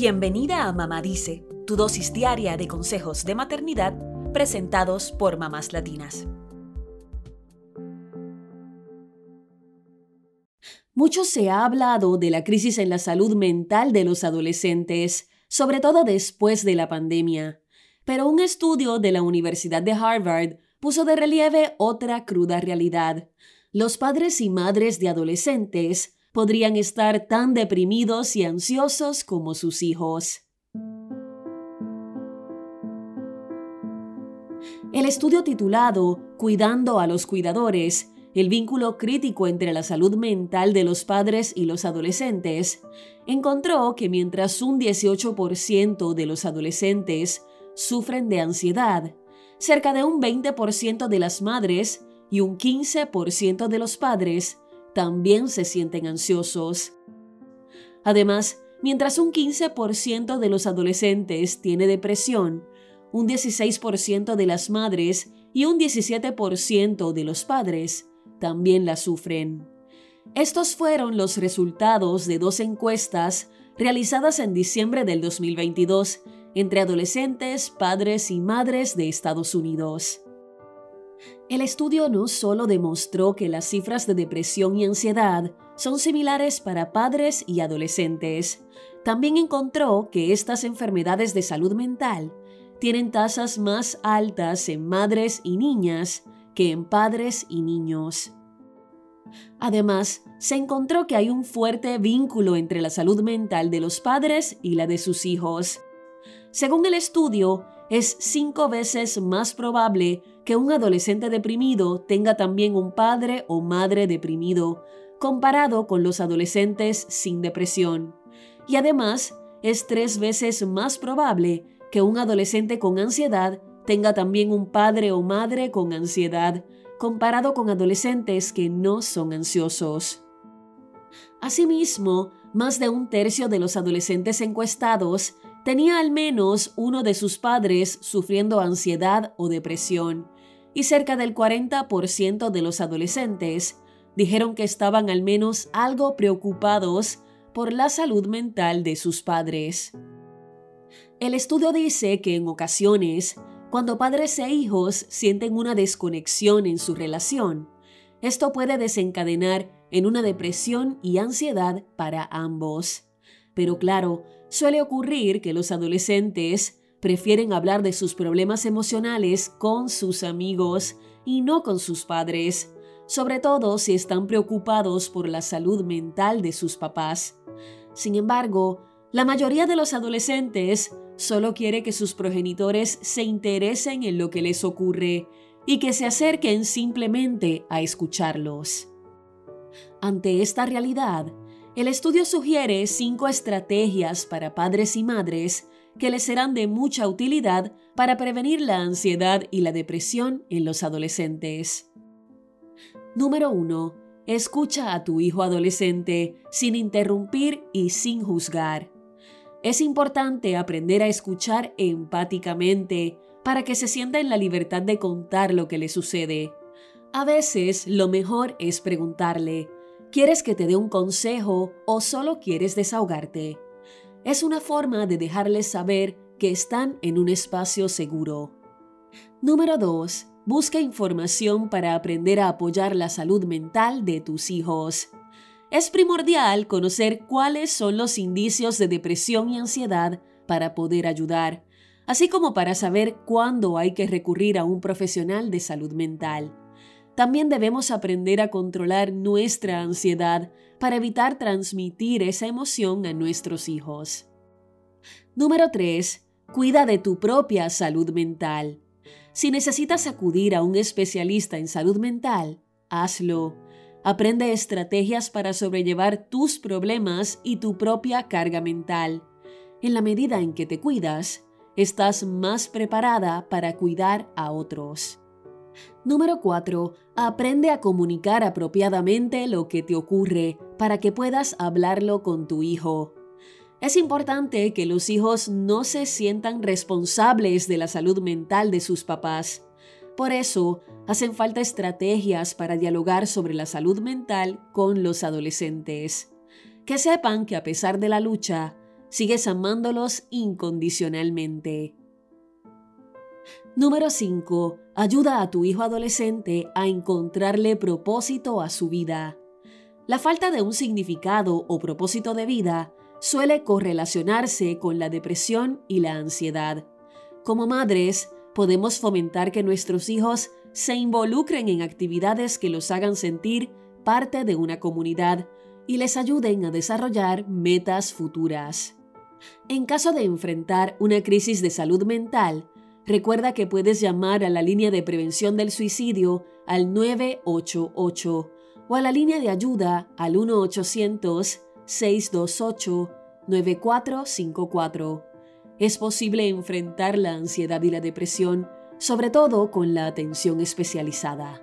Bienvenida a Mamá Dice, tu dosis diaria de consejos de maternidad presentados por mamás latinas. Mucho se ha hablado de la crisis en la salud mental de los adolescentes, sobre todo después de la pandemia. Pero un estudio de la Universidad de Harvard puso de relieve otra cruda realidad. Los padres y madres de adolescentes podrían estar tan deprimidos y ansiosos como sus hijos. El estudio titulado Cuidando a los cuidadores, el vínculo crítico entre la salud mental de los padres y los adolescentes, encontró que mientras un 18% de los adolescentes sufren de ansiedad, cerca de un 20% de las madres y un 15% de los padres también se sienten ansiosos. Además, mientras un 15% de los adolescentes tiene depresión, un 16% de las madres y un 17% de los padres también la sufren. Estos fueron los resultados de dos encuestas realizadas en diciembre del 2022 entre adolescentes, padres y madres de Estados Unidos. El estudio no solo demostró que las cifras de depresión y ansiedad son similares para padres y adolescentes, también encontró que estas enfermedades de salud mental tienen tasas más altas en madres y niñas que en padres y niños. Además, se encontró que hay un fuerte vínculo entre la salud mental de los padres y la de sus hijos. Según el estudio, es cinco veces más probable que un adolescente deprimido tenga también un padre o madre deprimido, comparado con los adolescentes sin depresión. Y además, es tres veces más probable que un adolescente con ansiedad tenga también un padre o madre con ansiedad, comparado con adolescentes que no son ansiosos. Asimismo, más de un tercio de los adolescentes encuestados tenía al menos uno de sus padres sufriendo ansiedad o depresión, y cerca del 40% de los adolescentes dijeron que estaban al menos algo preocupados por la salud mental de sus padres. El estudio dice que en ocasiones, cuando padres e hijos sienten una desconexión en su relación, esto puede desencadenar en una depresión y ansiedad para ambos. Pero claro, suele ocurrir que los adolescentes prefieren hablar de sus problemas emocionales con sus amigos y no con sus padres, sobre todo si están preocupados por la salud mental de sus papás. Sin embargo, la mayoría de los adolescentes solo quiere que sus progenitores se interesen en lo que les ocurre y que se acerquen simplemente a escucharlos. Ante esta realidad, el estudio sugiere cinco estrategias para padres y madres que les serán de mucha utilidad para prevenir la ansiedad y la depresión en los adolescentes. Número 1. Escucha a tu hijo adolescente sin interrumpir y sin juzgar. Es importante aprender a escuchar empáticamente para que se sienta en la libertad de contar lo que le sucede. A veces lo mejor es preguntarle, ¿Quieres que te dé un consejo o solo quieres desahogarte? Es una forma de dejarles saber que están en un espacio seguro. Número 2. Busca información para aprender a apoyar la salud mental de tus hijos. Es primordial conocer cuáles son los indicios de depresión y ansiedad para poder ayudar, así como para saber cuándo hay que recurrir a un profesional de salud mental. También debemos aprender a controlar nuestra ansiedad para evitar transmitir esa emoción a nuestros hijos. Número 3. Cuida de tu propia salud mental. Si necesitas acudir a un especialista en salud mental, hazlo. Aprende estrategias para sobrellevar tus problemas y tu propia carga mental. En la medida en que te cuidas, estás más preparada para cuidar a otros. Número 4. Aprende a comunicar apropiadamente lo que te ocurre para que puedas hablarlo con tu hijo. Es importante que los hijos no se sientan responsables de la salud mental de sus papás. Por eso, hacen falta estrategias para dialogar sobre la salud mental con los adolescentes. Que sepan que a pesar de la lucha, sigues amándolos incondicionalmente. Número 5. Ayuda a tu hijo adolescente a encontrarle propósito a su vida. La falta de un significado o propósito de vida suele correlacionarse con la depresión y la ansiedad. Como madres, podemos fomentar que nuestros hijos se involucren en actividades que los hagan sentir parte de una comunidad y les ayuden a desarrollar metas futuras. En caso de enfrentar una crisis de salud mental, recuerda que puedes llamar a la línea de prevención del suicidio al 988 o a la línea de ayuda al 1-800-628-9454. Es posible enfrentar la ansiedad y la depresión, sobre todo con la atención especializada.